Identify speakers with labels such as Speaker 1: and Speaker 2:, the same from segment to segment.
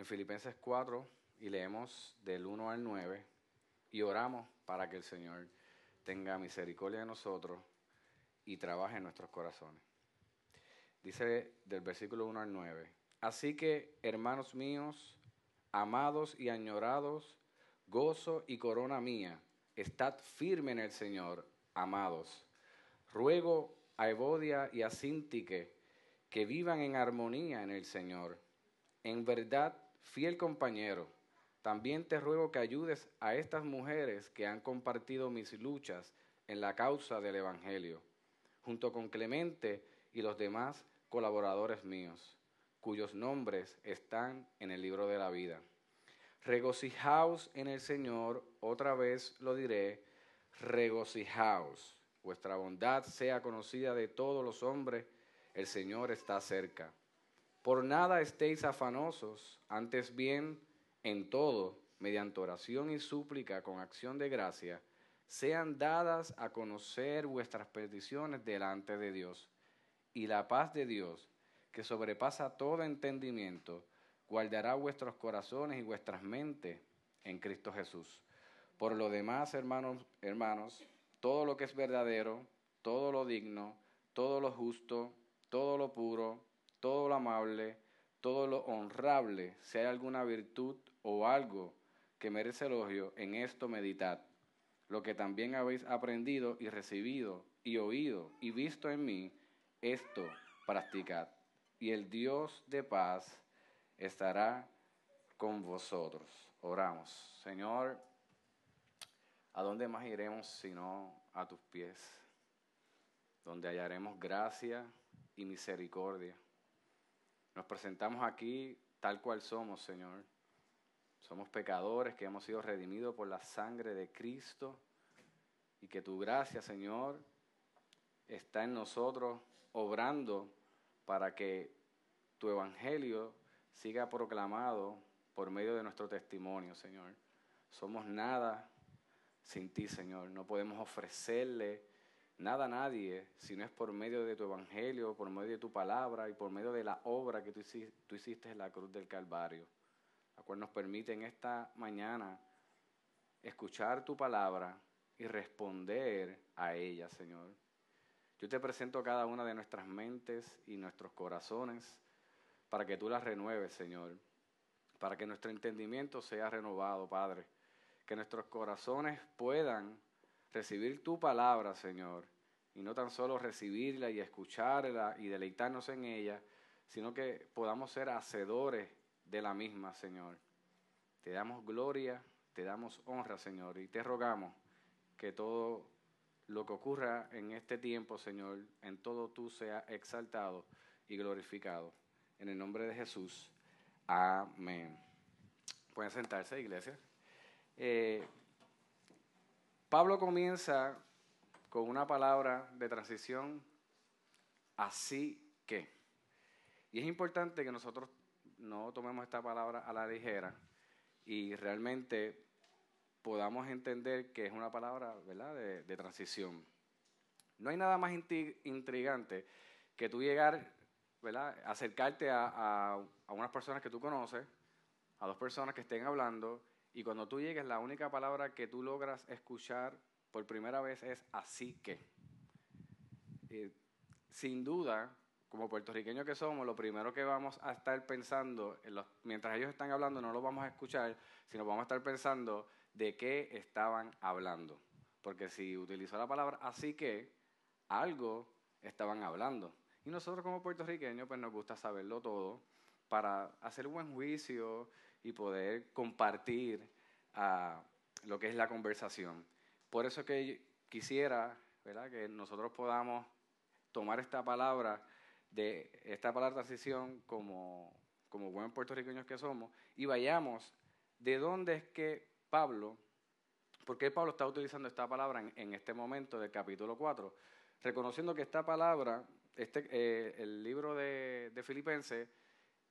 Speaker 1: en Filipenses 4 y leemos del 1 al 9 y oramos para que el Señor tenga misericordia de nosotros y trabaje en nuestros corazones. Dice del versículo 1 al 9, así que hermanos míos, amados y añorados, gozo y corona mía, estad firme en el Señor, amados. Ruego a Evodia y a Sintique que vivan en armonía en el Señor. En verdad, fiel compañero, también te ruego que ayudes a estas mujeres que han compartido mis luchas en la causa del Evangelio, junto con Clemente y los demás colaboradores míos, cuyos nombres están en el libro de la vida. Regocijaos en el Señor, otra vez lo diré, regocijaos. Vuestra bondad sea conocida de todos los hombres, el Señor está cerca. Por nada estéis afanosos, antes bien, en todo, mediante oración y súplica con acción de gracia, sean dadas a conocer vuestras peticiones delante de Dios. Y la paz de Dios, que sobrepasa todo entendimiento, guardará vuestros corazones y vuestras mentes en Cristo Jesús. Por lo demás, hermanos, hermanos, todo lo que es verdadero, todo lo digno, todo lo justo, todo lo puro, todo lo amable, todo lo honrable, si hay alguna virtud o algo que merece elogio, en esto meditad. Lo que también habéis aprendido y recibido y oído y visto en mí, esto practicad. Y el Dios de paz estará con vosotros. Oramos. Señor, ¿a dónde más iremos sino a tus pies? Donde hallaremos gracia y misericordia. Nos presentamos aquí tal cual somos, Señor. Somos pecadores que hemos sido redimidos por la sangre de Cristo y que tu gracia, Señor, está en nosotros obrando para que tu evangelio siga proclamado por medio de nuestro testimonio, Señor. Somos nada sin ti, Señor. No podemos ofrecerle nada a nadie si no es por medio de tu evangelio, por medio de tu palabra y por medio de la obra que tú hiciste, en la cruz del Calvario, la cual nos permite en esta mañana escuchar tu palabra y responder a ella, Señor. Yo te presento cada una de nuestras mentes y nuestros corazones para que tú las renueves, Señor, para que nuestro entendimiento sea renovado, Padre, que nuestros corazones puedan recibir tu palabra, Señor, y no tan solo recibirla y escucharla y deleitarnos en ella, sino que podamos ser hacedores de la misma, Señor. Te damos gloria, te damos honra, Señor, y te rogamos que todo lo que ocurra en este tiempo, Señor, en todo tú sea exaltado y glorificado. En el nombre de Jesús. Amén. Pueden sentarse, iglesia. Eh, Pablo comienza con una palabra de transición, así que. Y es importante que nosotros no tomemos esta palabra a la ligera y realmente podamos entender que es una palabra ¿verdad? De, transición. No hay nada más intrigante que tú llegar ¿verdad? acercarte a, a, unas personas que tú conoces, a dos personas que estén hablando, y cuando tú llegues, la única palabra que tú logras escuchar por primera vez es así que. sin duda, como puertorriqueños que somos, lo primero que vamos a estar pensando, mientras ellos están hablando, no lo vamos a escuchar, sino vamos a estar pensando de qué estaban hablando. Porque si utilizó la palabra así que, algo estaban hablando. Y nosotros como puertorriqueños pues nos gusta saberlo todo para hacer un buen juicio y poder compartir uh, lo que es la conversación. Por eso que quisiera que nosotros podamos tomar esta palabra de esta palabra transición como, como buen puertorriqueños que somos y vayamos de dónde es que Pablo, por qué Pablo está utilizando esta palabra en, en este momento del capítulo 4, reconociendo que esta palabra este, eh, el libro de, de Filipenses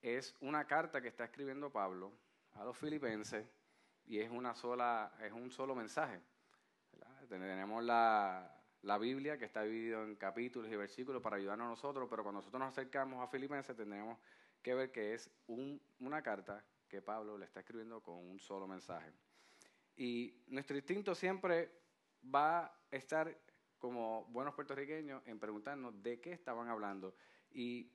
Speaker 1: es una carta que está escribiendo Pablo a los filipenses y es, una sola, es un solo mensaje. Tenemos la, la Biblia que está dividida en capítulos y versículos para ayudarnos a nosotros, pero cuando nosotros nos acercamos a Filipenses tendremos que ver que es un, una carta que Pablo le está escribiendo con un solo mensaje. Y nuestro instinto siempre va a estar como buenos puertorriqueños en preguntarnos de qué estaban hablando. Y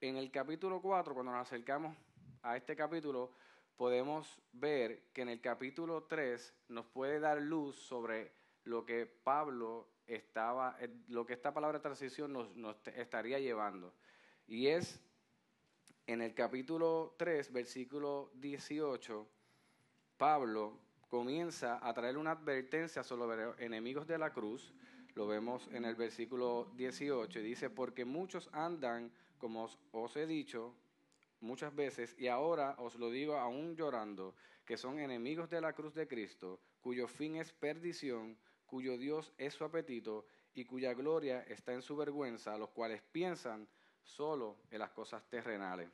Speaker 1: en el capítulo 4, cuando nos acercamos a este capítulo, podemos ver que en el capítulo 3 nos puede dar luz sobre lo que Pablo estaba, eh, lo que esta palabra transición nos, estaría llevando. Y es en el capítulo 3, versículo 18, Pablo comienza a traer una advertencia sobre enemigos de la cruz. Lo vemos en el versículo 18 y dice, porque muchos andan, como os, he dicho muchas veces, y ahora os lo digo aún llorando, que son enemigos de la cruz de Cristo, cuyo fin es perdición, cuyo Dios es su apetito y cuya gloria está en su vergüenza, los cuales piensan solo en las cosas terrenales.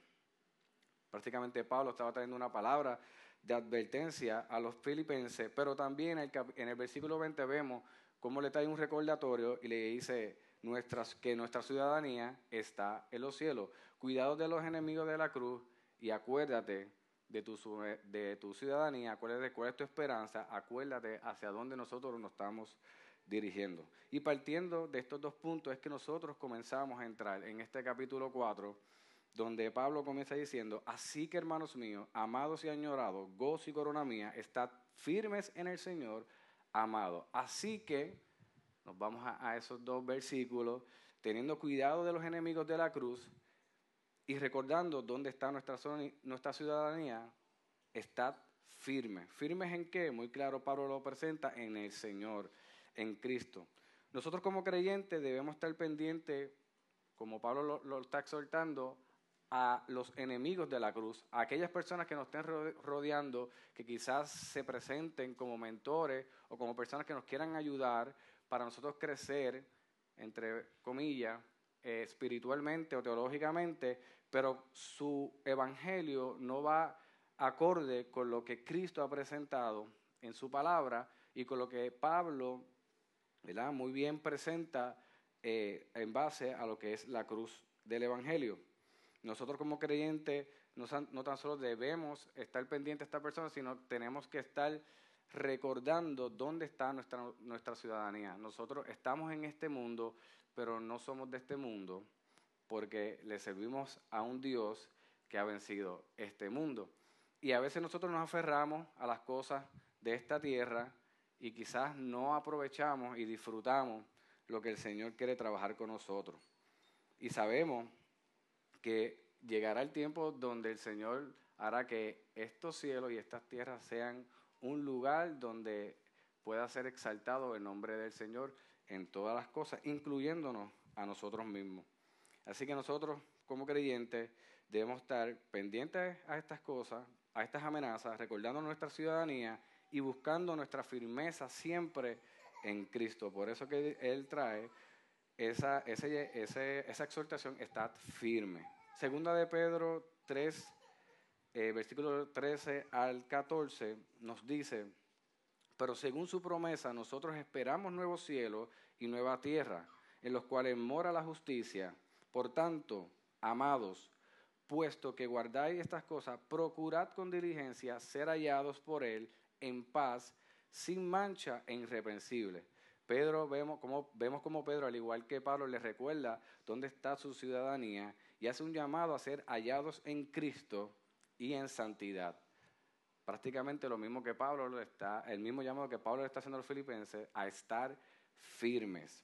Speaker 1: Prácticamente Pablo estaba trayendo una palabra de advertencia a los filipenses, pero también en el, versículo 20 vemos cómo le trae un recordatorio y le dice que nuestra ciudadanía está en los cielos. Cuidado de los enemigos de la cruz y acuérdate de tu, de tu ciudadanía, acuérdate cuál es tu esperanza, acuérdate hacia dónde nosotros nos estamos dirigiendo. Y partiendo de estos dos puntos es que nosotros comenzamos a entrar en este capítulo 4 donde Pablo comienza diciendo, así que hermanos míos, amados y añorados, gozo y corona mía, estad firmes en el Señor, amado. Así que nos vamos a, esos dos versículos, teniendo cuidado de los enemigos de la cruz y recordando dónde está nuestra, ciudadanía, estad firmes. ¿Firmes en qué? Muy claro, Pablo lo presenta en el Señor, en Cristo. Nosotros como creyentes debemos estar pendientes, como Pablo lo está exhortando, a los enemigos de la cruz, a aquellas personas que nos estén rodeando, que quizás se presenten como mentores o como personas que nos quieran ayudar para nosotros crecer, entre comillas, eh, espiritualmente o teológicamente, pero su evangelio no va acorde con lo que Cristo ha presentado en su palabra y con lo que Pablo ¿verdad? muy bien presenta eh, en base a lo que es la cruz del evangelio. Nosotros como creyentes no, tan solo debemos estar pendientes de esta persona, sino tenemos que estar recordando dónde está nuestra, nuestra ciudadanía. Nosotros estamos en este mundo, pero no somos de este mundo, porque le servimos a un Dios que ha vencido este mundo. Y a veces nosotros nos aferramos a las cosas de esta tierra y quizás no aprovechamos y disfrutamos lo que el Señor quiere trabajar con nosotros. Y sabemos que llegará el tiempo donde el Señor hará que estos cielos y estas tierras sean un lugar donde pueda ser exaltado el nombre del Señor en todas las cosas, incluyéndonos a nosotros mismos. Así que nosotros, como creyentes, debemos estar pendientes a estas cosas, a estas amenazas, recordando nuestra ciudadanía y buscando nuestra firmeza siempre en Cristo. Por eso que Él trae esa, esa exhortación está firme. Segunda de Pedro 3, eh, versículo 13 al 14, nos dice, pero según su promesa, nosotros esperamos nuevos cielos y nueva tierra, en los cuales mora la justicia. Por tanto, amados, puesto que guardáis estas cosas, procurad con diligencia ser hallados por Él en paz, sin mancha e irreprensible Pedro, vemos como, vemos como Pedro, al igual que Pablo, le recuerda dónde está su ciudadanía y hace un llamado a ser hallados en Cristo y en santidad. Prácticamente lo mismo que Pablo le está, el mismo llamado que Pablo está haciendo a los filipenses, a estar firmes.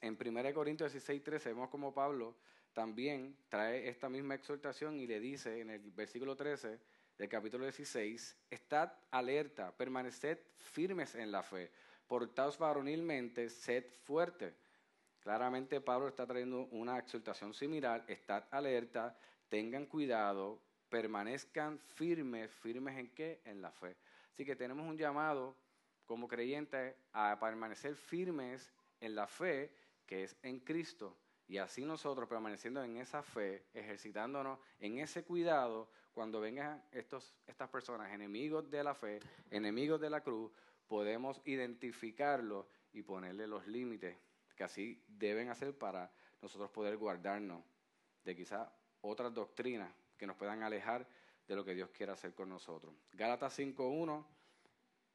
Speaker 1: En 1 Corintios 16, 13 vemos como Pablo también trae esta misma exhortación y le dice en el versículo 13 del capítulo 16, estad alerta, permaneced firmes en la fe portaos varonilmente, sed fuerte. Claramente Pablo está trayendo una exhortación similar, estad alerta, tengan cuidado, permanezcan firmes, firmes en qué? En la fe. Así que tenemos un llamado como creyentes a permanecer firmes en la fe que es en Cristo. Y así nosotros permaneciendo en esa fe, ejercitándonos en ese cuidado, cuando vengan estos, estas personas, enemigos de la fe, enemigos de la cruz, podemos identificarlo y ponerle los límites que así deben hacer para nosotros poder guardarnos de quizás otras doctrinas que nos puedan alejar de lo que Dios quiere hacer con nosotros. Gálatas 5.1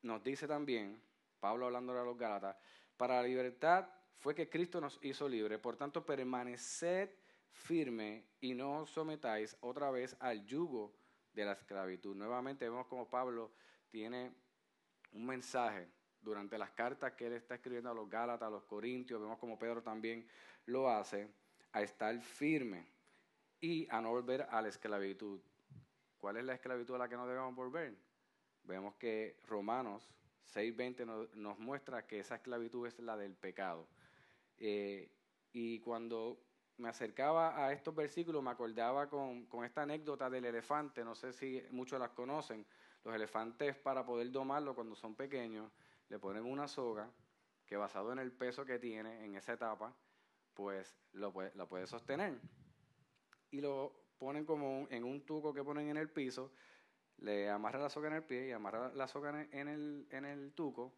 Speaker 1: nos dice también, Pablo hablando a los Gálatas, para la libertad fue que Cristo nos hizo libre, por tanto permaneced firme y no os sometáis otra vez al yugo de la esclavitud. Nuevamente vemos como Pablo tiene un mensaje durante las cartas que él está escribiendo a los Gálatas, a los Corintios, vemos como Pedro también lo hace, a estar firme y a no volver a la esclavitud. ¿Cuál es la esclavitud a la que no debemos volver? Vemos que Romanos 6.20 nos, muestra que esa esclavitud es la del pecado. Eh, y cuando me acercaba a estos versículos me acordaba con, con, esta anécdota del elefante, no sé si muchos las conocen, los elefantes para poder domarlo cuando son pequeños, le ponen una soga que basado en el peso que tiene en esa etapa, pues lo puede, la puede sostener. Y lo ponen como en un tuco que ponen en el piso, le amarra la soga en el pie y amarra la soga en el, en el tuco,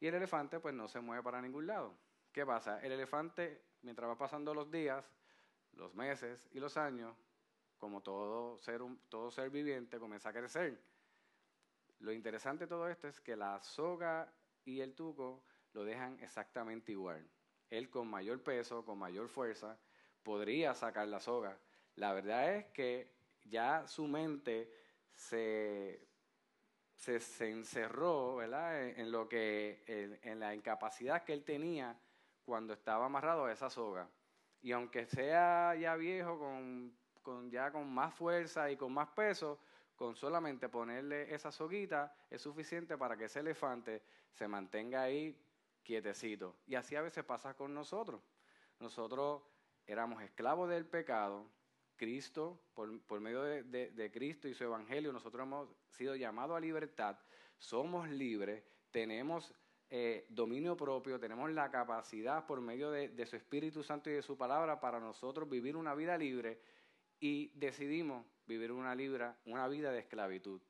Speaker 1: y el elefante pues no se mueve para ningún lado. ¿Qué pasa? El elefante, mientras va pasando los días, los meses y los años, como todo ser, todo ser viviente, comienza a crecer. Lo interesante de todo esto es que la soga y el tuco lo dejan exactamente igual. Él con mayor peso, con mayor fuerza, podría sacar la soga, la verdad es que ya su mente se, se, encerró ¿verdad? En, lo que, en, la incapacidad que él tenía cuando estaba amarrado a esa soga. Y aunque sea ya viejo, con, con, ya con más fuerza y con más peso, con solamente ponerle esa soguita es suficiente para que ese elefante se mantenga ahí quietecito. Y así a veces pasa con nosotros. Nosotros éramos esclavos del pecado, Cristo, por, medio de, Cristo y su Evangelio, nosotros hemos sido llamados a libertad, somos libres, tenemos eh, dominio propio, tenemos la capacidad por medio de, su Espíritu Santo y de su palabra para nosotros vivir una vida libre y decidimos vivir una, una vida de esclavitud.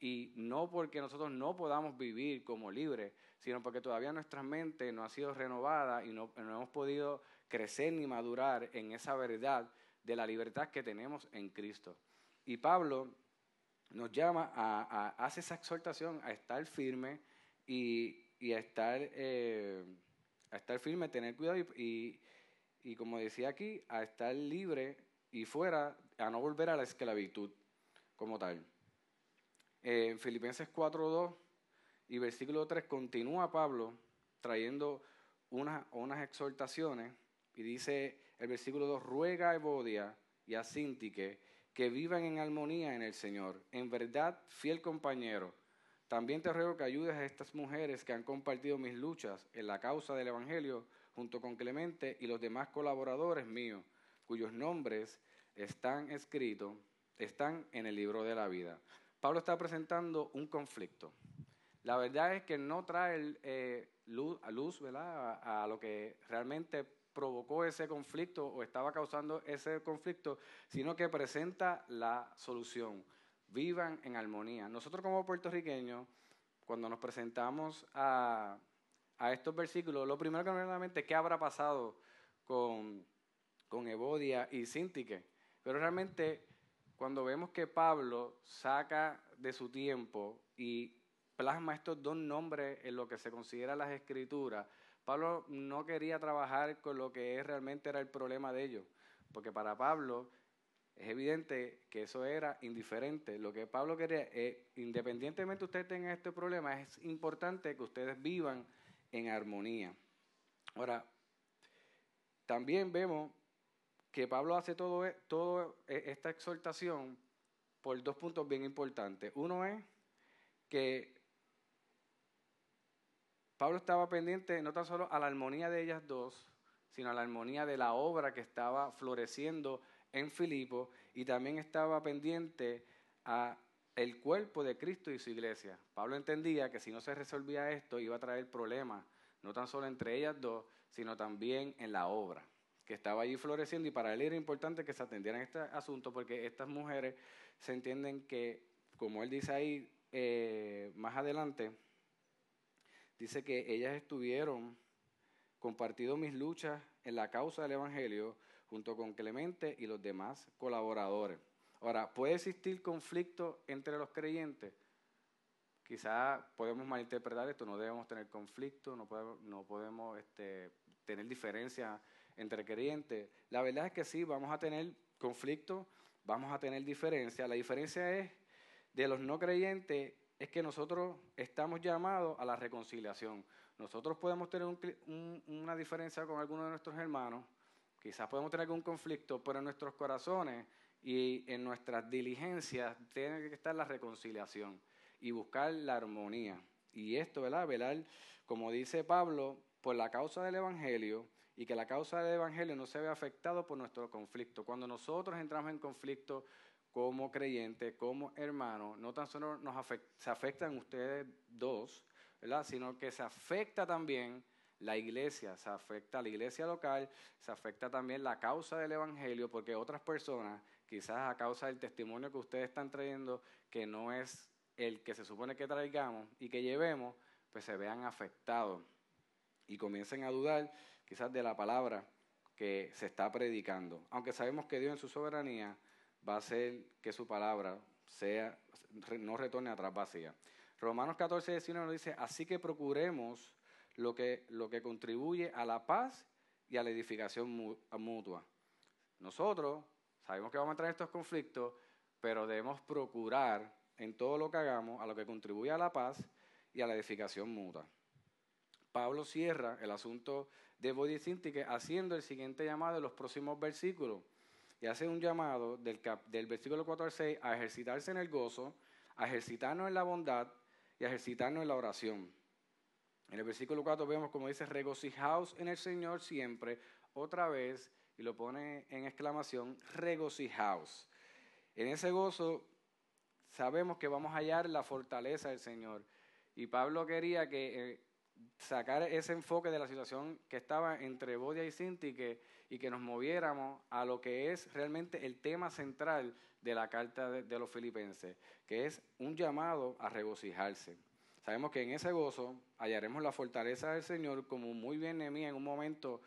Speaker 1: Y no porque nosotros no podamos vivir como libres, sino porque todavía nuestra mente no ha sido renovada y no, no hemos podido crecer ni madurar en esa verdad de la libertad que tenemos en Cristo. Y Pablo nos llama a, hacer esa exhortación a estar firme y, a estar eh, a estar firme, tener cuidado y, y, como decía aquí, a estar libre y fuera, a no volver a la esclavitud como tal. En Filipenses 4.2 y versículo 3 continúa Pablo trayendo unas, unas exhortaciones y dice el versículo 2, ruega a Evodia y a Sintique que vivan en armonía en el Señor. En verdad, fiel compañero, también te ruego que ayudes a estas mujeres que han compartido mis luchas en la causa del Evangelio junto con Clemente y los demás colaboradores míos, cuyos nombres están escritos, están en el libro de la vida. Pablo está presentando un conflicto. La verdad es que no trae eh, luz, a lo que realmente provocó ese conflicto o estaba causando ese conflicto, sino que presenta la solución. Vivan en armonía. Nosotros como puertorriqueños, cuando nos presentamos a, estos versículos, lo primero que nos viene es qué habrá pasado con, con y Sintique. Pero realmente cuando vemos que Pablo saca de su tiempo y plasma estos dos nombres en lo que se considera las escrituras, Pablo no quería trabajar con lo que realmente era el problema de ellos, porque para Pablo es evidente que eso era indiferente. Lo que Pablo quería, eh, independientemente ustedes tengan este problema, es importante que ustedes vivan en armonía. Ahora, también vemos que Pablo hace todo, e, todo e, esta exhortación por dos puntos bien importantes. Uno es que Pablo estaba pendiente no tan solo a la armonía de ellas dos, sino a la armonía de la obra que estaba floreciendo en Filipo y también estaba pendiente a el cuerpo de Cristo y su iglesia. Pablo entendía que si no se resolvía esto iba a traer problemas, no tan solo entre ellas dos, sino también en la obra que estaba allí floreciendo y para él era importante que se atendieran este asunto porque estas mujeres se entienden que, como él dice ahí eh, más adelante, dice que ellas estuvieron compartiendo mis luchas en la causa del Evangelio junto con Clemente y los demás colaboradores. Ahora, ¿puede existir conflicto entre los creyentes? Quizás podemos malinterpretar esto, no debemos tener conflicto, no podemos, no podemos este, tener diferencia entre creyentes. La verdad es que sí, vamos a tener conflicto, vamos a tener diferencia. La diferencia es de los no creyentes es que nosotros estamos llamados a la reconciliación. Nosotros podemos tener una diferencia con alguno de nuestros hermanos, quizás podemos tener algún conflicto, pero en nuestros corazones y en nuestras diligencias tiene que estar la reconciliación y buscar la armonía. Y esto, ¿verdad? Velar, como dice Pablo, por la causa del Evangelio y que la causa del Evangelio no se vea afectado por nuestro conflicto. Cuando nosotros entramos en conflicto como creyentes, como hermanos, no tan solo nos se afectan ustedes dos, ¿verdad? sino que se afecta también la iglesia, se afecta la iglesia local, se afecta también la causa del Evangelio, porque otras personas, quizás a causa del testimonio que ustedes están trayendo, que no es el que se supone que traigamos y que llevemos, pues se vean afectados y comiencen a dudar quizás de la palabra que se está predicando. Aunque sabemos que Dios en su soberanía va a hacer que su palabra sea, no retorne atrás vacía. Romanos 14, 19 nos dice, así que procuremos lo que, lo que contribuye a la paz y a la edificación mutua. Nosotros sabemos que vamos a entrar en estos conflictos, pero debemos procurar en todo lo que hagamos a lo que contribuye a la paz y a la edificación mutua. Pablo cierra el asunto de Body haciendo el siguiente llamado en los próximos versículos y hace un llamado del, del versículo 4 al 6 a ejercitarse en el gozo, a ejercitarnos en la bondad y a ejercitarnos en la oración. En el versículo 4 vemos como dice, regocijaos en el Señor siempre, otra vez, y lo pone en exclamación, regocijaos. En ese gozo sabemos que vamos a hallar la fortaleza del Señor. Y Pablo quería que eh, sacar ese enfoque de la situación que estaba entre Bodia y Sinti y que, y que nos moviéramos a lo que es realmente el tema central de la carta de, los filipenses, que es un llamado a regocijarse. Sabemos que en ese gozo hallaremos la fortaleza del Señor, como muy bien Nehemías en un momento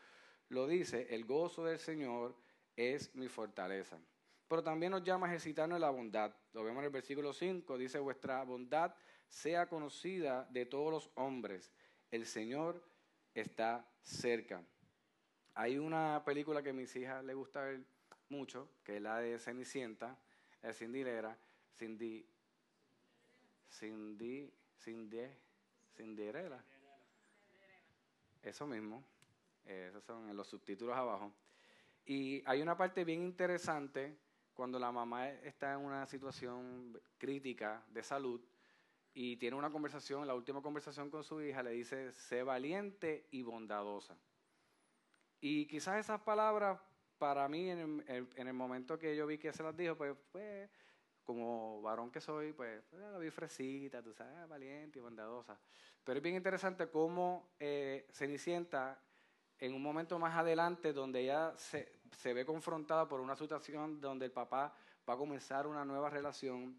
Speaker 1: lo dice, el gozo del Señor es mi fortaleza. Pero también nos llama a ejercitarnos en la bondad. Lo vemos en el versículo 5, dice, vuestra bondad sea conocida de todos los hombres el Señor está cerca. Hay una película que a mis hijas les gusta ver mucho, que es la de Cenicienta, es Cindy Lera, Cindy, Cindy, Cindy, Cinderella. Eso mismo, esos son los subtítulos abajo. Y hay una parte bien interesante cuando la mamá está en una situación crítica de salud y tiene una conversación, la última conversación con su hija, le dice, sé valiente y bondadosa. Y quizás esas palabras, para mí, en el, momento que yo vi que se las dijo, pues, pues como varón que soy, pues, pues la vi fresita, tú sabes, valiente y bondadosa. Pero es bien interesante cómo eh, Cenicienta, en un momento más adelante, donde ella se, se ve confrontada por una situación donde el papá va a comenzar una nueva relación,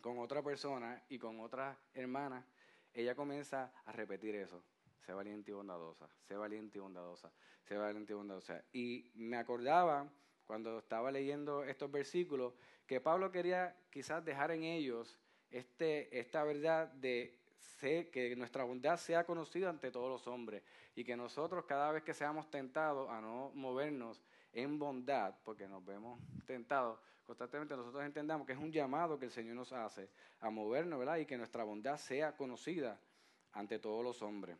Speaker 1: con otra persona y con otra hermana, ella comienza a repetir eso. Sé valiente y bondadosa, sé valiente y bondadosa, sé valiente y bondadosa. Y me acordaba cuando estaba leyendo estos versículos que Pablo quería quizás dejar en ellos este, esta verdad de que nuestra bondad sea conocida ante todos los hombres y que nosotros cada vez que seamos tentados a no movernos en bondad, porque nos vemos tentados, constantemente nosotros entendamos que es un llamado que el Señor nos hace a movernos, ¿verdad? Y que nuestra bondad sea conocida ante todos los hombres.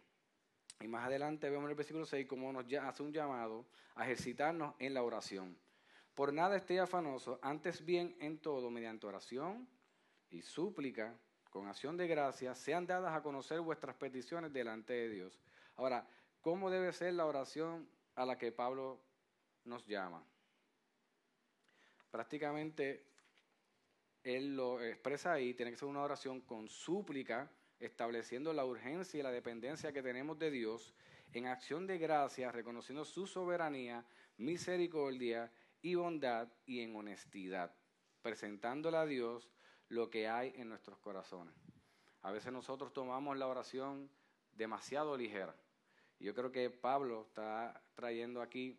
Speaker 1: Y más adelante vemos en el versículo 6 cómo nos hace un llamado a ejercitarnos en la oración. Por nada esté afanoso, antes bien en todo, mediante oración y súplica, con acción de gracia, sean dadas a conocer vuestras peticiones delante de Dios. Ahora, ¿cómo debe ser la oración a la que Pablo nos llama? Prácticamente él lo expresa ahí, tiene que ser una oración con súplica, estableciendo la urgencia y la dependencia que tenemos de Dios, en acción de gracia, reconociendo su soberanía, misericordia y bondad y en honestidad, presentándole a Dios lo que hay en nuestros corazones. A veces nosotros tomamos la oración demasiado ligera. Yo creo que Pablo está trayendo aquí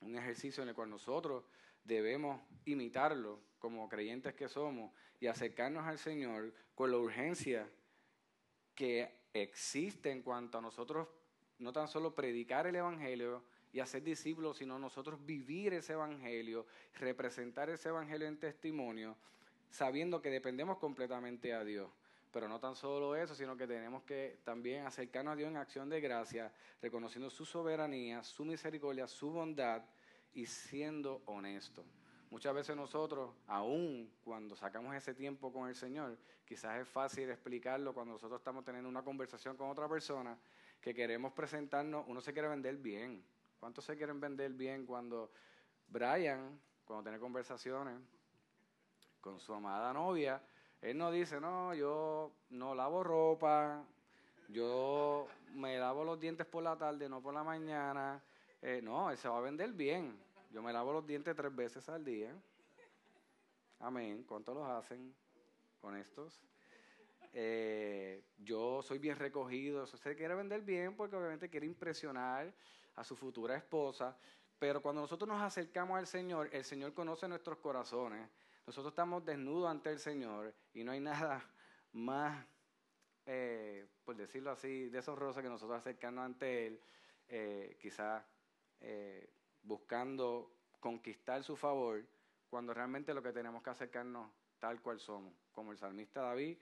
Speaker 1: un ejercicio en el cual nosotros debemos imitarlo como creyentes que somos y acercarnos al Señor con la urgencia que existe en cuanto a nosotros no tan solo predicar el Evangelio y hacer discípulos, sino nosotros vivir ese Evangelio, representar ese Evangelio en testimonio, sabiendo que dependemos completamente a Dios. Pero no tan solo eso, sino que tenemos que también acercarnos a Dios en acción de gracia, reconociendo su soberanía, su misericordia, su bondad y siendo honestos. Muchas veces nosotros, aún cuando sacamos ese tiempo con el Señor, quizás es fácil explicarlo cuando nosotros estamos teniendo una conversación con otra persona que queremos presentarnos, uno se quiere vender bien. ¿Cuántos se quieren vender bien cuando Brian, cuando tiene conversaciones con su amada novia, él no dice, no, yo no lavo ropa, yo me lavo los dientes por la tarde, no por la mañana. Eh, no, él se va a vender bien. Yo me lavo los dientes tres veces al día. Amén. ¿Cuántos los hacen honestos? Eh, yo soy bien recogido. Se quiere vender bien porque obviamente quiere impresionar a su futura esposa. Pero cuando nosotros nos acercamos al Señor, el Señor conoce nuestros corazones. Nosotros estamos desnudos ante el Señor y no hay nada más, eh, por decirlo así, deshonroso que nosotros acercarnos ante Él, eh, quizás eh, buscando conquistar su favor, cuando realmente lo que tenemos que acercarnos tal cual somos. Como el salmista David,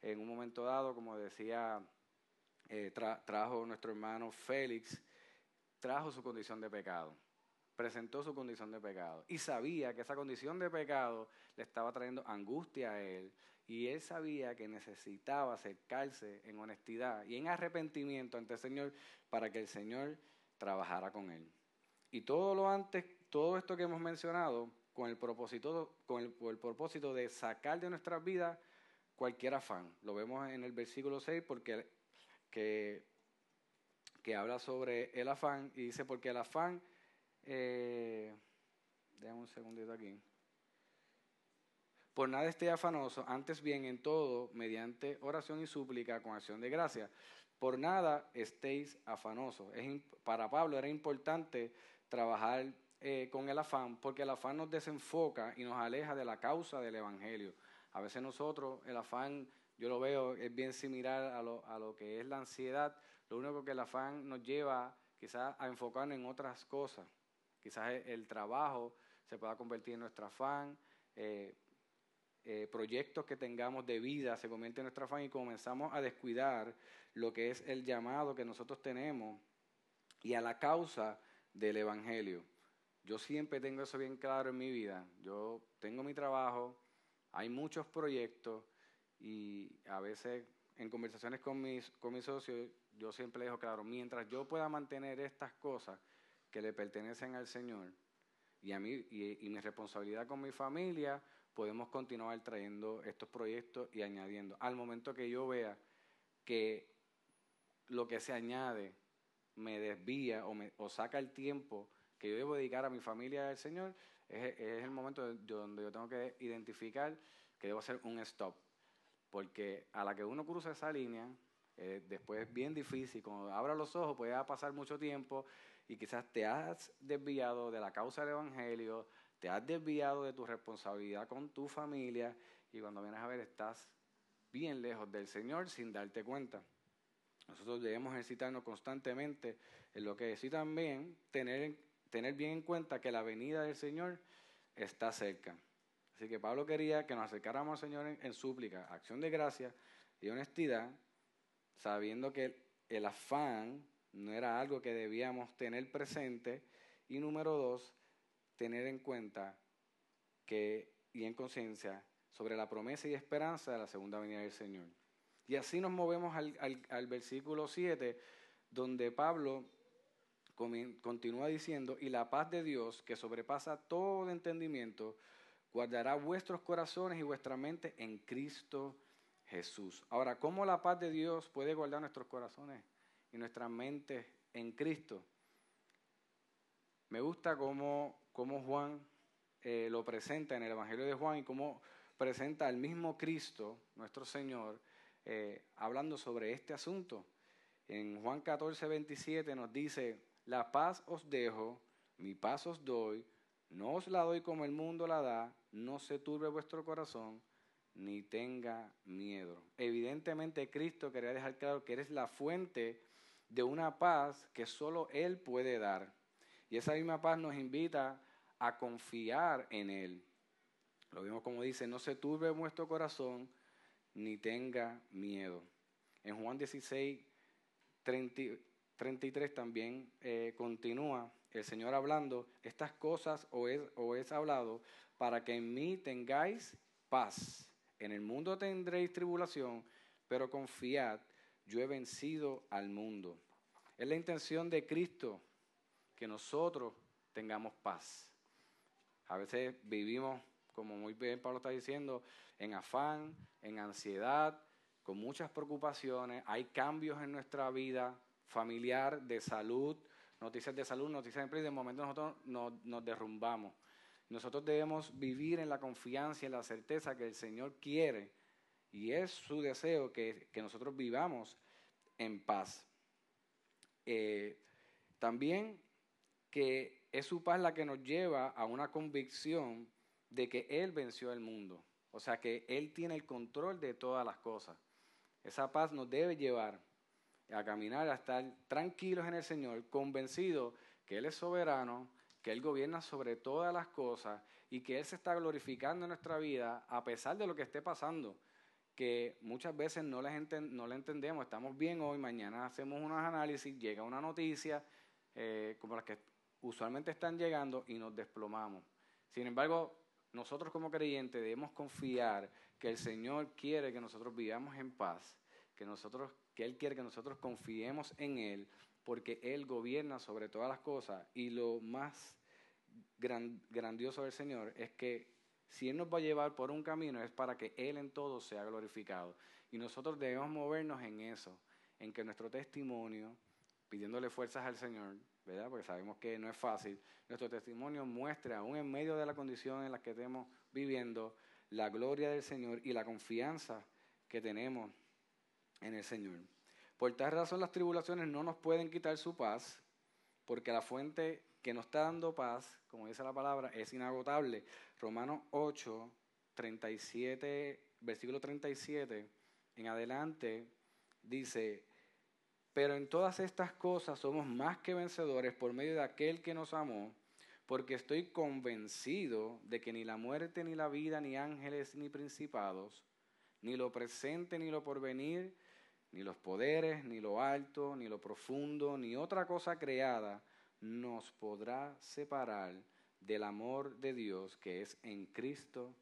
Speaker 1: en un momento dado, como decía, trajo nuestro hermano Félix, trajo su condición de pecado, presentó su condición de pecado y sabía que esa condición de pecado le estaba trayendo angustia a él y él sabía que necesitaba acercarse en honestidad y en arrepentimiento ante el Señor para que el Señor trabajara con él. Y todo lo antes, todo esto que hemos mencionado, con el propósito, con el, propósito de sacar de nuestras vidas cualquier afán. Lo vemos en el versículo 6 porque que, que habla sobre el afán y dice porque el afán, eh, déjame un segundito aquí. Por nada esté afanoso, antes bien en todo, mediante oración y súplica con acción de gracia. Por nada estéis afanosos. para Pablo era importante trabajar eh, con el afán, porque el afán nos desenfoca y nos aleja de la causa del Evangelio. A veces nosotros, el afán, yo lo veo, es bien similar a lo, a lo que es la ansiedad. Lo único que el afán nos lleva quizás a enfocarnos en otras cosas. Quizás el, trabajo se pueda convertir en nuestro afán. Eh, eh, proyectos que tengamos de vida se convierten en nuestro afán y comenzamos a descuidar lo que es el llamado que nosotros tenemos y a la causa del Evangelio. Yo siempre tengo eso bien claro en mi vida. Yo tengo mi trabajo, hay muchos proyectos y a veces en conversaciones con mis, con mis socios yo siempre dejo claro, mientras yo pueda mantener estas cosas que le pertenecen al Señor y a mí y, y mi responsabilidad con mi familia, podemos continuar trayendo estos proyectos y añadiendo. Al momento que yo vea que lo que se añade me desvía o, me, o saca el tiempo que yo debo dedicar a mi familia y al Señor, es, es el momento donde yo tengo que identificar que debo hacer un stop. Porque a la que uno cruza esa línea, eh, después es bien difícil. Cuando abra los ojos puede pasar mucho tiempo y quizás te has desviado de la causa del Evangelio, te has desviado de tu responsabilidad con tu familia y cuando vienes a ver estás bien lejos del Señor sin darte cuenta. Nosotros debemos ejercitarnos constantemente en lo que sí también tener, tener bien en cuenta que la venida del Señor está cerca. Así que Pablo quería que nos acercáramos al Señor en, súplica, acción de gracia y honestidad, sabiendo que el afán no era algo que debíamos tener presente. Y número dos, tener en cuenta que, y en conciencia sobre la promesa y esperanza de la segunda venida del Señor. Y así nos movemos al, versículo 7, donde Pablo continúa diciendo, y la paz de Dios, que sobrepasa todo entendimiento, guardará vuestros corazones y vuestra mente en Cristo Jesús. Ahora, ¿cómo la paz de Dios puede guardar nuestros corazones y nuestra mente en Cristo? Me gusta cómo, cómo Juan eh, lo presenta en el Evangelio de Juan y cómo presenta al mismo Cristo, nuestro Señor, eh, hablando sobre este asunto. En Juan 14, 27 nos dice, la paz os dejo, mi paz os doy, No os la doy como el mundo la da, no se turbe vuestro corazón, ni tenga miedo. Evidentemente Cristo quería dejar claro que eres la fuente de una paz que solo Él puede dar. Y esa misma paz nos invita a confiar en Él. Lo vimos como dice, no se turbe vuestro corazón, ni tenga miedo. En Juan 16, 33 también eh, continúa el Señor hablando, estas cosas os he, hablado para que en mí tengáis paz. En el mundo tendréis tribulación, pero confiad, yo he vencido al mundo. Es la intención de Cristo que nosotros tengamos paz. A veces vivimos, como muy bien Pablo está diciendo, en afán, en ansiedad, con muchas preocupaciones. Hay cambios en nuestra vida familiar, de salud, noticias de salud, noticias de empleo, y de momento nosotros nos, derrumbamos. Nosotros debemos vivir en la confianza y en la certeza que el Señor quiere y es su deseo que, nosotros vivamos en paz. Eh, también que es su paz la que nos lleva a una convicción de que Él venció el mundo. O sea que Él tiene el control de todas las cosas. Esa paz nos debe llevar a caminar, a estar tranquilos en el Señor, convencidos que Él es soberano, que Él gobierna sobre todas las cosas y que Él se está glorificando en nuestra vida a pesar de lo que esté pasando, que muchas veces no le, no entendemos, estamos bien hoy, mañana hacemos unos análisis, llega una noticia eh, como las que usualmente están llegando y nos desplomamos. Sin embargo, nosotros como creyentes debemos confiar que el Señor quiere que nosotros vivamos en paz, que nosotros que Él quiere que nosotros confiemos en Él, porque Él gobierna sobre todas las cosas. Y lo más grandioso del Señor es que si Él nos va a llevar por un camino es para que Él en todo sea glorificado. Y nosotros debemos movernos en eso, en que nuestro testimonio, pidiéndole fuerzas al Señor, ¿verdad? Porque sabemos que no es fácil, nuestro testimonio muestre, aún en medio de la condición en la que estemos viviendo, la gloria del Señor y la confianza que tenemos en el Señor. Por tal razón las tribulaciones no nos pueden quitar su paz, porque la fuente que nos está dando paz, como dice la palabra, es inagotable. Romanos 8, 37, versículo 37 en adelante dice, pero en todas estas cosas somos más que vencedores por medio de aquel que nos amó, porque estoy convencido de que ni la muerte, ni la vida, ni ángeles, ni principados, ni lo presente, ni lo porvenir, ni los poderes, ni lo alto, ni lo profundo, ni otra cosa creada nos podrá separar del amor de Dios que es en Cristo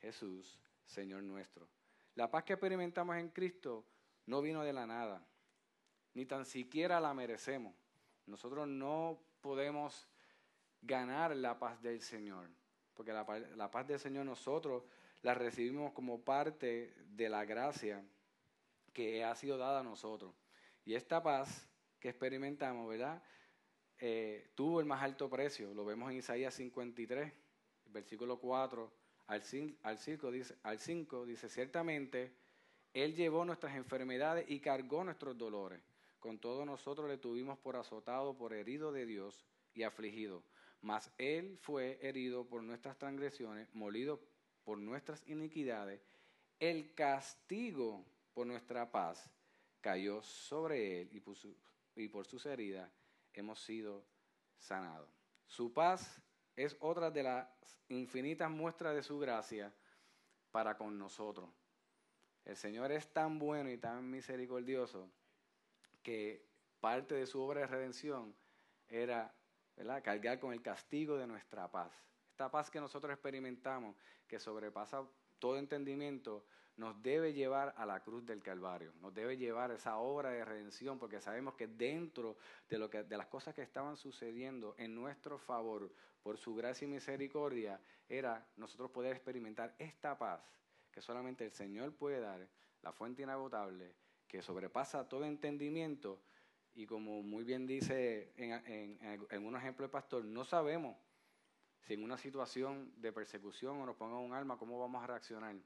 Speaker 1: Jesús, Señor nuestro. La paz que experimentamos en Cristo no vino de la nada, ni tan siquiera la merecemos. Nosotros no podemos ganar la paz del Señor, porque la, la paz del Señor nosotros la recibimos como parte de la gracia que ha sido dada a nosotros. Y esta paz que experimentamos, ¿verdad? Eh, tuvo el más alto precio. Lo vemos en Isaías 53, versículo 4 al 5, al 5, dice, al 5, dice, ciertamente Él llevó nuestras enfermedades y cargó nuestros dolores. Con todo nosotros le tuvimos por azotado, por herido de Dios y afligido. Mas Él fue herido por nuestras transgresiones, molido por nuestras iniquidades. El castigo por nuestra paz cayó sobre él y por, sus heridas hemos sido sanados. Su paz es otra de las infinitas muestras de su gracia para con nosotros. El Señor es tan bueno y tan misericordioso que parte de su obra de redención era cargar con el castigo de nuestra paz. Esta paz que nosotros experimentamos, que sobrepasa todo entendimiento, nos debe llevar a la cruz del Calvario, nos debe llevar esa obra de redención, porque sabemos que dentro de, lo que, de las cosas que estaban sucediendo en nuestro favor, por su gracia y misericordia, era nosotros poder experimentar esta paz que solamente el Señor puede dar, la fuente inagotable, que sobrepasa todo entendimiento, y como muy bien dice en, en, un ejemplo de pastor, no sabemos si en una situación de persecución o nos ponga un alma, cómo vamos a reaccionar.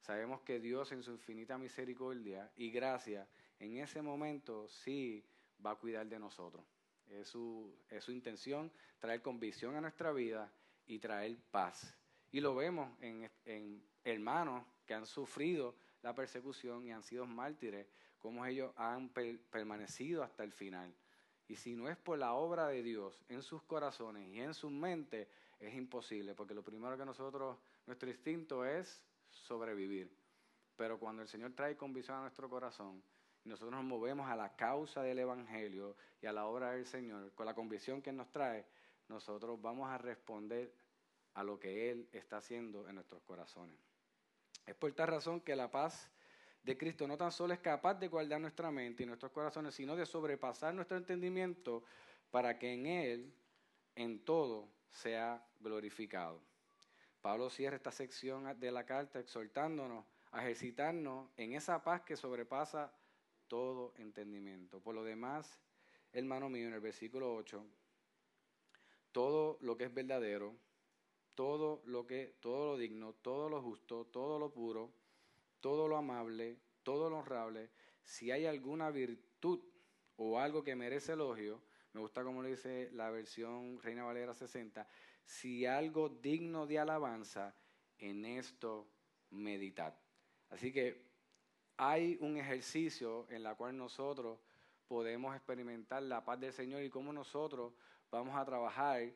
Speaker 1: Sabemos que Dios en su infinita misericordia y gracia, en ese momento sí va a cuidar de nosotros. Es su, intención traer convicción a nuestra vida y traer paz. Y lo vemos en, en hermanos que han sufrido la persecución y han sido mártires, como ellos han permanecido hasta el final. Y si no es por la obra de Dios en sus corazones y en sus mentes, es imposible, porque lo primero que nosotros, nuestro instinto es sobrevivir. Pero cuando el Señor trae convicción a nuestro corazón, nosotros nos movemos a la causa del Evangelio y a la obra del Señor, con la convicción que nos trae, nosotros vamos a responder a lo que Él está haciendo en nuestros corazones. Es por esta razón que la paz de Cristo no tan solo es capaz de guardar nuestra mente y nuestros corazones, sino de sobrepasar nuestro entendimiento para que en Él, en todo, sea glorificado. Pablo cierra esta sección de la carta exhortándonos a ejercitarnos en esa paz que sobrepasa todo entendimiento. Por lo demás, hermano mío, en el versículo 8, todo lo que es verdadero, todo lo que todo lo digno, todo lo justo, todo lo puro, todo lo amable, todo lo honrable, si hay alguna virtud o algo que merece elogio, me gusta como lo dice la versión Reina Valera 60, si algo digno de alabanza, en esto meditad. Así que hay un ejercicio en la cual nosotros podemos experimentar la paz del Señor y cómo nosotros vamos a trabajar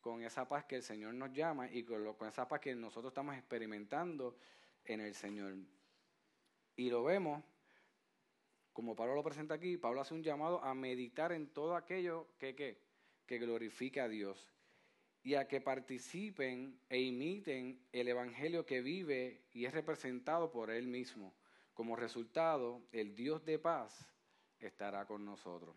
Speaker 1: con esa paz que el Señor nos llama y con, con esa paz que nosotros estamos experimentando en el Señor. Y lo vemos, como Pablo lo presenta aquí, Pablo hace un llamado a meditar en todo aquello que, que, que glorifica a Dios y a que participen e imiten el Evangelio que vive y es representado por Él mismo. Como resultado, el Dios de paz estará con nosotros.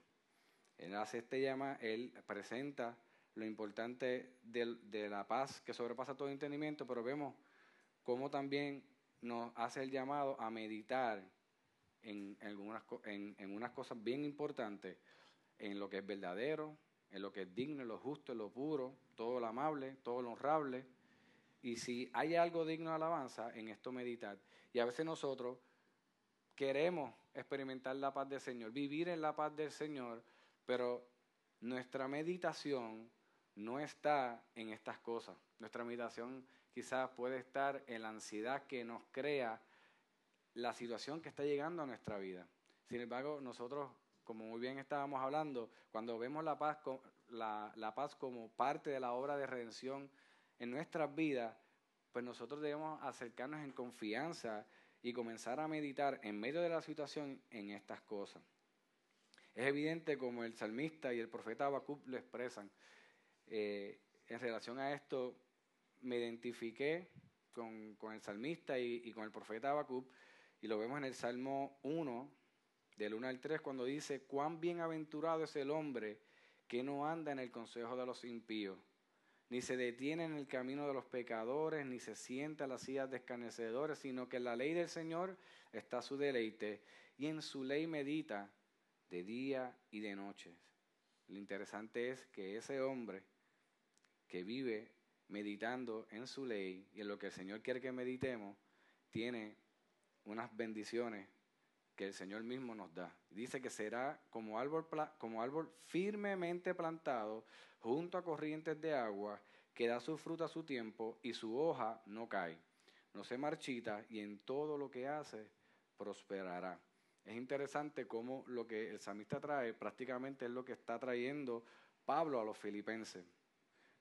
Speaker 1: Él hace este llama, Él presenta lo importante de, la paz que sobrepasa todo entendimiento, pero vemos cómo también nos hace el llamado a meditar en, algunas, en unas cosas bien importantes, en lo que es verdadero, en lo que es digno, en lo justo, en lo puro, todo lo amable, todo lo honrable. Y si hay algo digno de alabanza, en esto meditar. Y a veces nosotros queremos experimentar la paz del Señor, vivir en la paz del Señor, pero nuestra meditación no está en estas cosas. Nuestra meditación quizás puede estar en la ansiedad que nos crea la situación que está llegando a nuestra vida. Sin embargo, nosotros, como muy bien estábamos hablando, cuando vemos la paz, la, la paz como parte de la obra de redención en nuestras vidas, pues nosotros debemos acercarnos en confianza y comenzar a meditar en medio de la situación en estas cosas. Es evidente como el salmista y el profeta Habacuc lo expresan. Eh, en relación a esto, me identifiqué con, el salmista y, con el profeta Habacuc, y lo vemos en el Salmo 1, del 1 al 3, cuando dice, cuán bienaventurado es el hombre que no anda en el consejo de los impíos, ni se detiene en el camino de los pecadores, ni se sienta a las sillas de sino que en la ley del Señor está su deleite, y en su ley medita de día y de noche. Lo interesante es que ese hombre que vive meditando en su ley y en lo que el Señor quiere que meditemos, tiene unas bendiciones que el Señor mismo nos da. Dice que será como árbol, como árbol firmemente plantado junto a corrientes de agua, que da su fruta a su tiempo y su hoja no cae, no se marchita y en todo lo que hace prosperará. Es interesante cómo lo que el samista trae prácticamente es lo que está trayendo Pablo a los filipenses.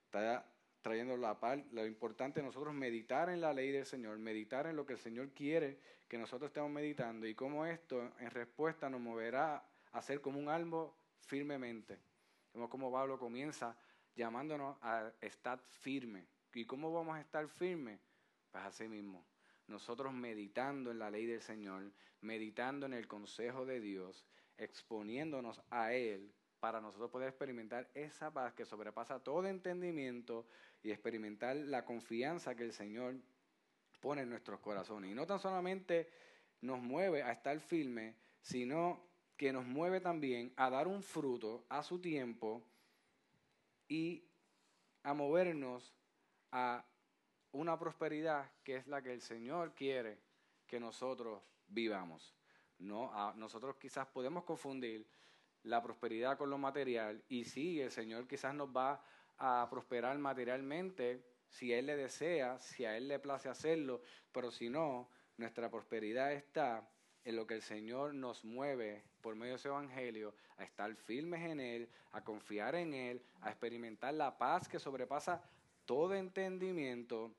Speaker 1: Está trayendo la paz, lo importante es nosotros meditar en la ley del Señor, meditar en lo que el Señor quiere que nosotros estemos meditando y cómo esto en respuesta nos moverá a ser como un árbol firmemente. Vemos cómo Pablo comienza llamándonos a estar firme. ¿Y cómo vamos a estar firmes? Pues así mismo, nosotros meditando en la ley del Señor, meditando en el consejo de Dios, exponiéndonos a Él para nosotros poder experimentar esa paz que sobrepasa todo entendimiento y experimentar la confianza que el Señor pone en nuestros corazones. Y no tan solamente nos mueve a estar firme, sino que nos mueve también a dar un fruto a su tiempo y a movernos a una prosperidad que es la que el Señor quiere que nosotros vivamos. No, nosotros quizás podemos confundir la prosperidad con lo material. Y sí, el Señor quizás nos va a prosperar materialmente si Él le desea, si a Él le place hacerlo, pero si no, nuestra prosperidad está en lo que el Señor nos mueve por medio de ese Evangelio, a estar firmes en Él, a confiar en Él, a experimentar la paz que sobrepasa todo entendimiento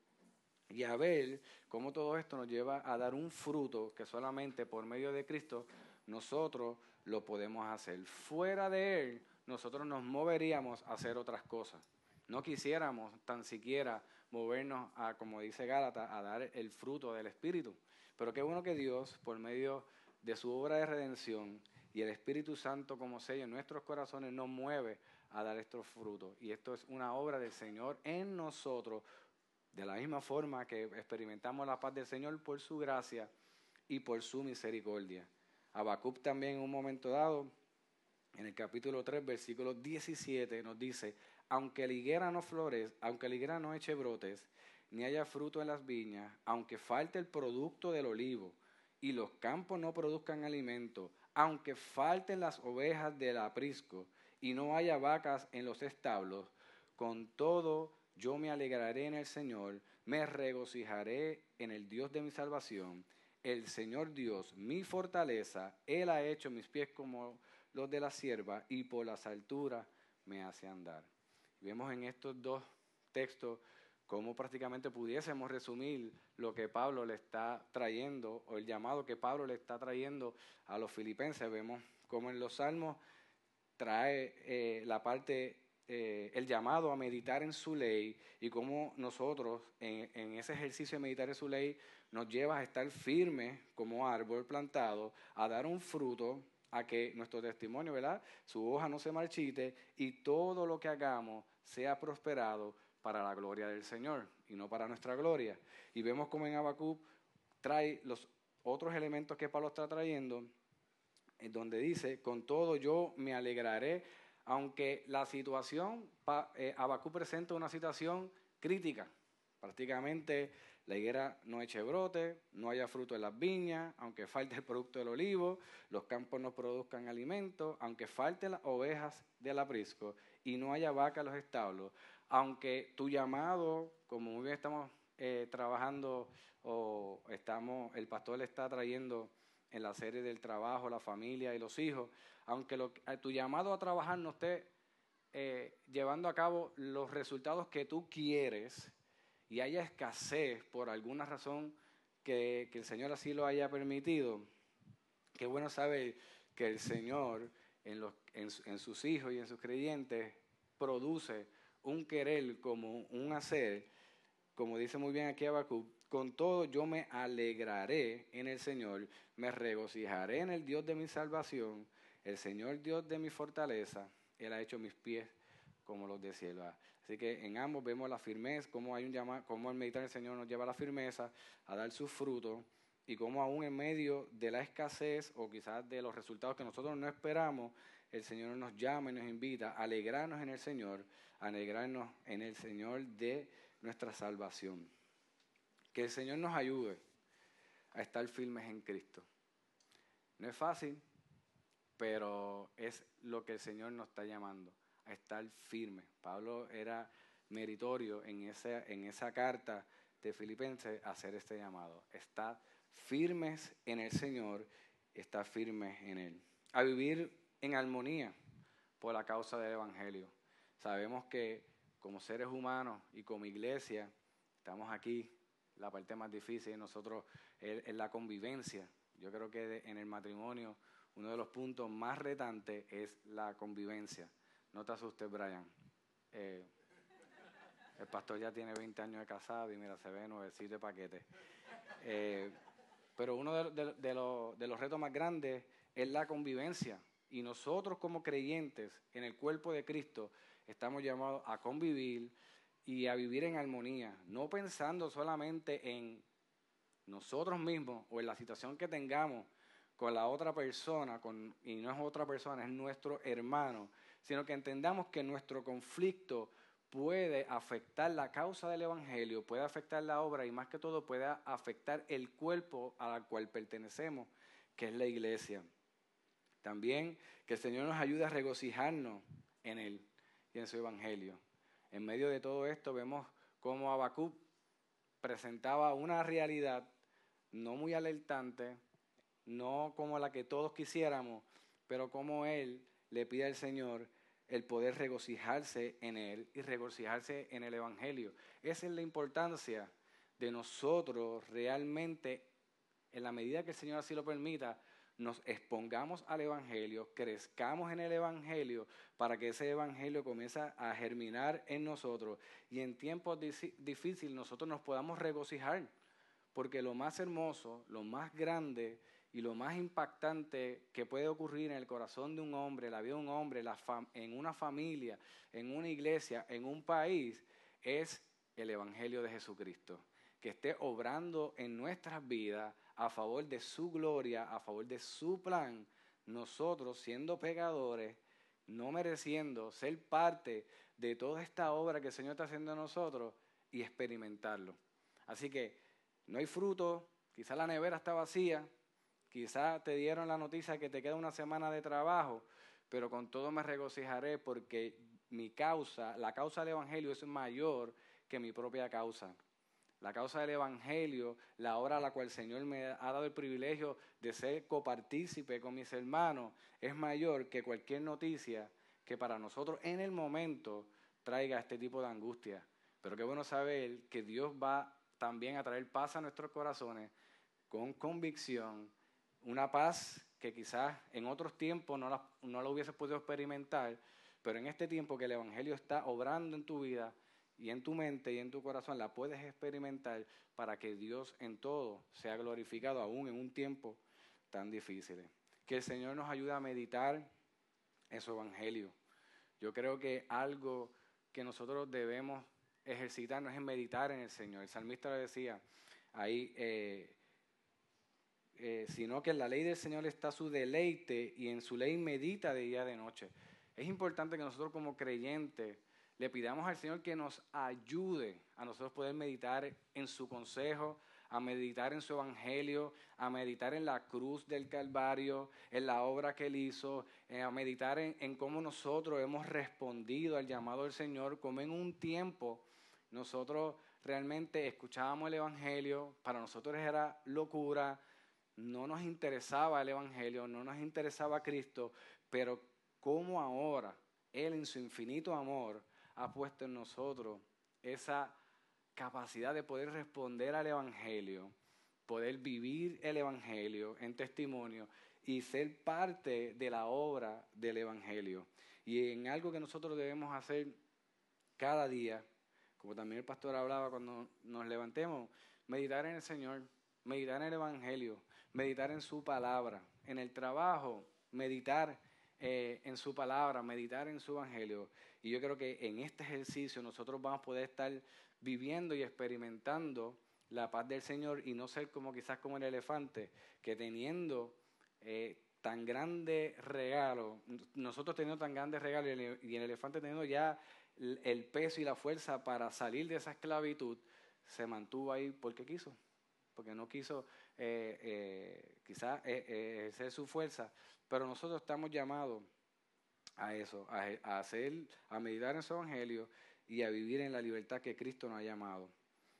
Speaker 1: y a ver cómo todo esto nos lleva a dar un fruto que solamente por medio de Cristo nosotros lo podemos hacer. Fuera de Él, nosotros nos moveríamos a hacer otras cosas. No quisiéramos tan siquiera movernos a, como dice Gálatas, a dar el fruto del Espíritu. Pero qué bueno que Dios, por medio de su obra de redención y el Espíritu Santo como sello en nuestros corazones, nos mueve a dar estos frutos. Y esto es una obra del Señor en nosotros, de la misma forma que experimentamos la paz del Señor por su gracia y por su misericordia. Habacuc también en un momento dado, en el capítulo 3, versículo 17, nos dice, aunque la higuera no florezca, aunque la higuera no eche brotes, ni haya fruto en las viñas, aunque falte el producto del olivo y los campos no produzcan alimento, aunque falten las ovejas del aprisco y no haya vacas en los establos, con todo yo me alegraré en el Señor, me regocijaré en el Dios de mi salvación. El Señor Dios, mi fortaleza, Él ha hecho mis pies como los de la sierva y por las alturas me hace andar. Vemos en estos dos textos cómo prácticamente pudiésemos resumir lo que Pablo le está trayendo o el llamado que Pablo le está trayendo a los filipenses. Vemos cómo en los salmos trae eh, la parte, eh, el llamado a meditar en su ley y cómo nosotros en, ese ejercicio de meditar en su ley nos lleva a estar firmes como árbol plantado, a dar un fruto, a que nuestro testimonio, ¿verdad? Su hoja no se marchite y todo lo que hagamos sea prosperado para la gloria del Señor y no para nuestra gloria. Y vemos como en Habacuc trae los otros elementos que Pablo está trayendo, en donde dice, con todo yo me alegraré, aunque la situación, eh, Habacuc presenta una situación crítica, prácticamente la higuera no eche brote, no haya fruto en las viñas, aunque falte el producto del olivo, los campos no produzcan alimento, aunque falten las ovejas del aprisco y no haya vaca en los establos, aunque tu llamado, como muy bien estamos eh, trabajando o estamos, el pastor le está trayendo en la serie del trabajo, la familia y los hijos, aunque eh, tu llamado a trabajar no esté eh, llevando a cabo los resultados que tú quieres y haya escasez por alguna razón que, el Señor así lo haya permitido, qué bueno saber que el Señor en, sus hijos y en sus creyentes produce un querer como un hacer, como dice muy bien aquí Habacuc, con todo yo me alegraré en el Señor, me regocijaré en el Dios de mi salvación, el Señor Dios de mi fortaleza, Él ha hecho mis pies como los de cielo. Así que en ambos vemos la firmeza, cómo hay un llamado, cómo el meditar el Señor nos lleva a la firmeza, a dar su fruto, y cómo aún en medio de la escasez o quizás de los resultados que nosotros no esperamos, el Señor nos llama y nos invita a alegrarnos en el Señor, a alegrarnos en el Señor de nuestra salvación. Que el Señor nos ayude a estar firmes en Cristo. No es fácil, pero es lo que el Señor nos está llamando, a estar firmes. Pablo era meritorio en esa, en esa carta de Filipenses hacer este llamado. Estar firmes en el Señor, estar firmes en Él. A vivir en armonía por la causa del Evangelio. Sabemos que como seres humanos y como iglesia estamos aquí, la parte más difícil de nosotros es, la convivencia. Yo creo que en el matrimonio uno de los puntos más retantes es la convivencia. No te asustes, Brian. Eh, el pastor ya tiene 20 años de casado y mira, se ve nuevecito de paquete. Eh, pero uno de, los, de los retos más grandes es la convivencia. Y nosotros como creyentes en el cuerpo de Cristo estamos llamados a convivir y a vivir en armonía, no pensando solamente en nosotros mismos o en la situación que tengamos con la otra persona, con, y no es otra persona, es nuestro hermano, sino que entendamos que nuestro conflicto puede afectar la causa del Evangelio, puede afectar la obra y más que todo puede afectar el cuerpo al cual pertenecemos, que es la iglesia. También que el Señor nos ayude a regocijarnos en Él y en su Evangelio. En medio de todo esto vemos como Habacuc presentaba una realidad no muy alertante, no como la que todos quisiéramos, pero como él le pide al Señor el poder regocijarse en él y regocijarse en el Evangelio. Esa es la importancia de nosotros realmente, en la medida que el Señor así lo permita, nos expongamos al Evangelio, crezcamos en el Evangelio para que ese Evangelio comience a germinar en nosotros. Y en tiempos difíciles nosotros nos podamos regocijar, porque lo más hermoso, lo más grande y lo más impactante que puede ocurrir en el corazón de un hombre, la vida de un hombre, en una familia, en una iglesia, en un país, es el Evangelio de Jesucristo, que esté obrando en nuestras vidas a favor de su gloria, a favor de su plan, nosotros siendo pecadores, no mereciendo ser parte de toda esta obra que el Señor está haciendo en nosotros y experimentarlo. Así que no hay fruto, quizá la nevera está vacía, quizá te dieron la noticia que te queda una semana de trabajo, pero con todo me regocijaré porque mi causa, la causa del Evangelio es mayor que mi propia causa la causa del Evangelio, la obra a la cual el Señor me ha dado el privilegio de ser copartícipe con mis hermanos, es mayor que cualquier noticia que para nosotros en el momento traiga este tipo de angustia. Pero qué bueno saber que Dios va también a traer paz a nuestros corazones con convicción, una paz que quizás en otros tiempos no la, no la hubiese podido experimentar, pero en este tiempo que el Evangelio está obrando en tu vida, y en tu mente y en tu corazón la puedes experimentar para que Dios en todo sea glorificado aún en un tiempo tan difícil. Que el Señor nos ayude a meditar en su evangelio. Yo creo que algo que nosotros debemos ejercitarnos es meditar en el Señor. El salmista lo decía ahí, eh, eh, sino que en la ley del Señor está su deleite y en su ley medita de día y de noche. Es importante que nosotros como creyentes le pidamos al Señor que nos ayude a nosotros poder meditar en su consejo, a meditar en su evangelio, a meditar en la cruz del Calvario, en la obra que él hizo, eh, a meditar en, cómo nosotros hemos respondido al llamado del Señor, como en un tiempo nosotros realmente escuchábamos el evangelio, para nosotros era locura, no nos interesaba el evangelio, no nos interesaba Cristo, pero cómo ahora Él en su infinito amor ha puesto en nosotros esa capacidad de poder responder al Evangelio, poder vivir el Evangelio en testimonio y ser parte de la obra del Evangelio. Y en algo que nosotros debemos hacer cada día, como también el pastor hablaba cuando nos levantemos, meditar en el Señor, meditar en el Evangelio, meditar en su palabra, en el trabajo, meditar eh, en su palabra, meditar en su evangelio. Y yo creo que en este ejercicio nosotros vamos a poder estar viviendo y experimentando la paz del Señor y no ser como quizás como el elefante, que teniendo eh, tan grande regalo, nosotros teniendo tan grande regalo y el elefante teniendo ya el peso y la fuerza para salir de esa esclavitud, se mantuvo ahí porque quiso, porque no quiso eh, eh, quizás ejercer su fuerza, pero nosotros estamos llamados a eso, a, hacer, a meditar en su evangelio y a vivir en la libertad que Cristo nos ha llamado.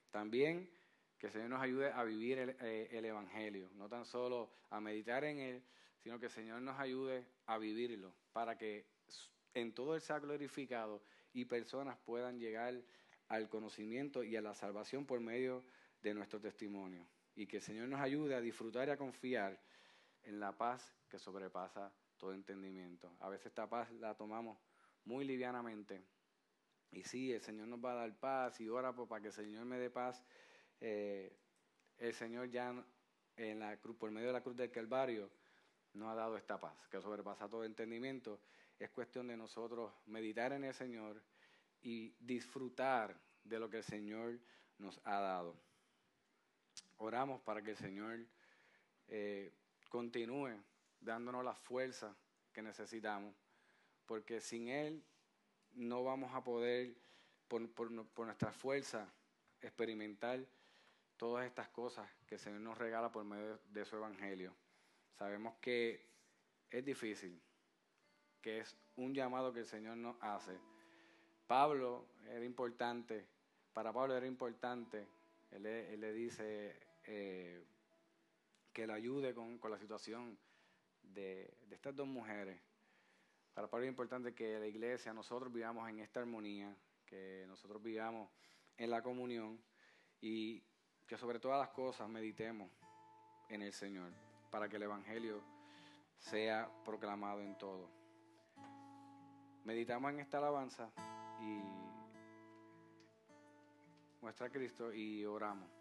Speaker 1: También que el Señor nos ayude a vivir el, eh, el, evangelio, no tan solo a meditar en él, sino que el Señor nos ayude a vivirlo, para que en todo Él sea glorificado y personas puedan llegar al conocimiento y a la salvación por medio de nuestro testimonio. Y que el Señor nos ayude a disfrutar y a confiar en la paz que sobrepasa todo entendimiento. A veces esta paz la tomamos muy livianamente. Y sí, el Señor nos va a dar paz y ora para que el Señor me dé paz. Eh, el Señor ya en la cruz, por medio de la cruz del Calvario nos ha dado esta paz que sobrepasa todo entendimiento. Es cuestión de nosotros meditar en el Señor y disfrutar de lo que el Señor nos ha dado. Oramos para que el Señor eh, continúe dándonos la fuerza que necesitamos, porque sin Él no vamos a poder, por, nuestra fuerza, experimentar todas estas cosas que el Señor nos regala por medio de su Evangelio. Sabemos que es difícil, que es un llamado que el Señor nos hace. Pablo era importante para Pablo era importante, él, le dice eh, que le ayude con, la situación de, estas dos mujeres. Para Pablo es importante que la iglesia, nosotros vivamos en esta armonía, que nosotros vivamos en la comunión y que sobre todas las cosas meditemos en el Señor, para que el Evangelio sea proclamado en todo. Meditamos en esta alabanza y muestra a Cristo y oramos.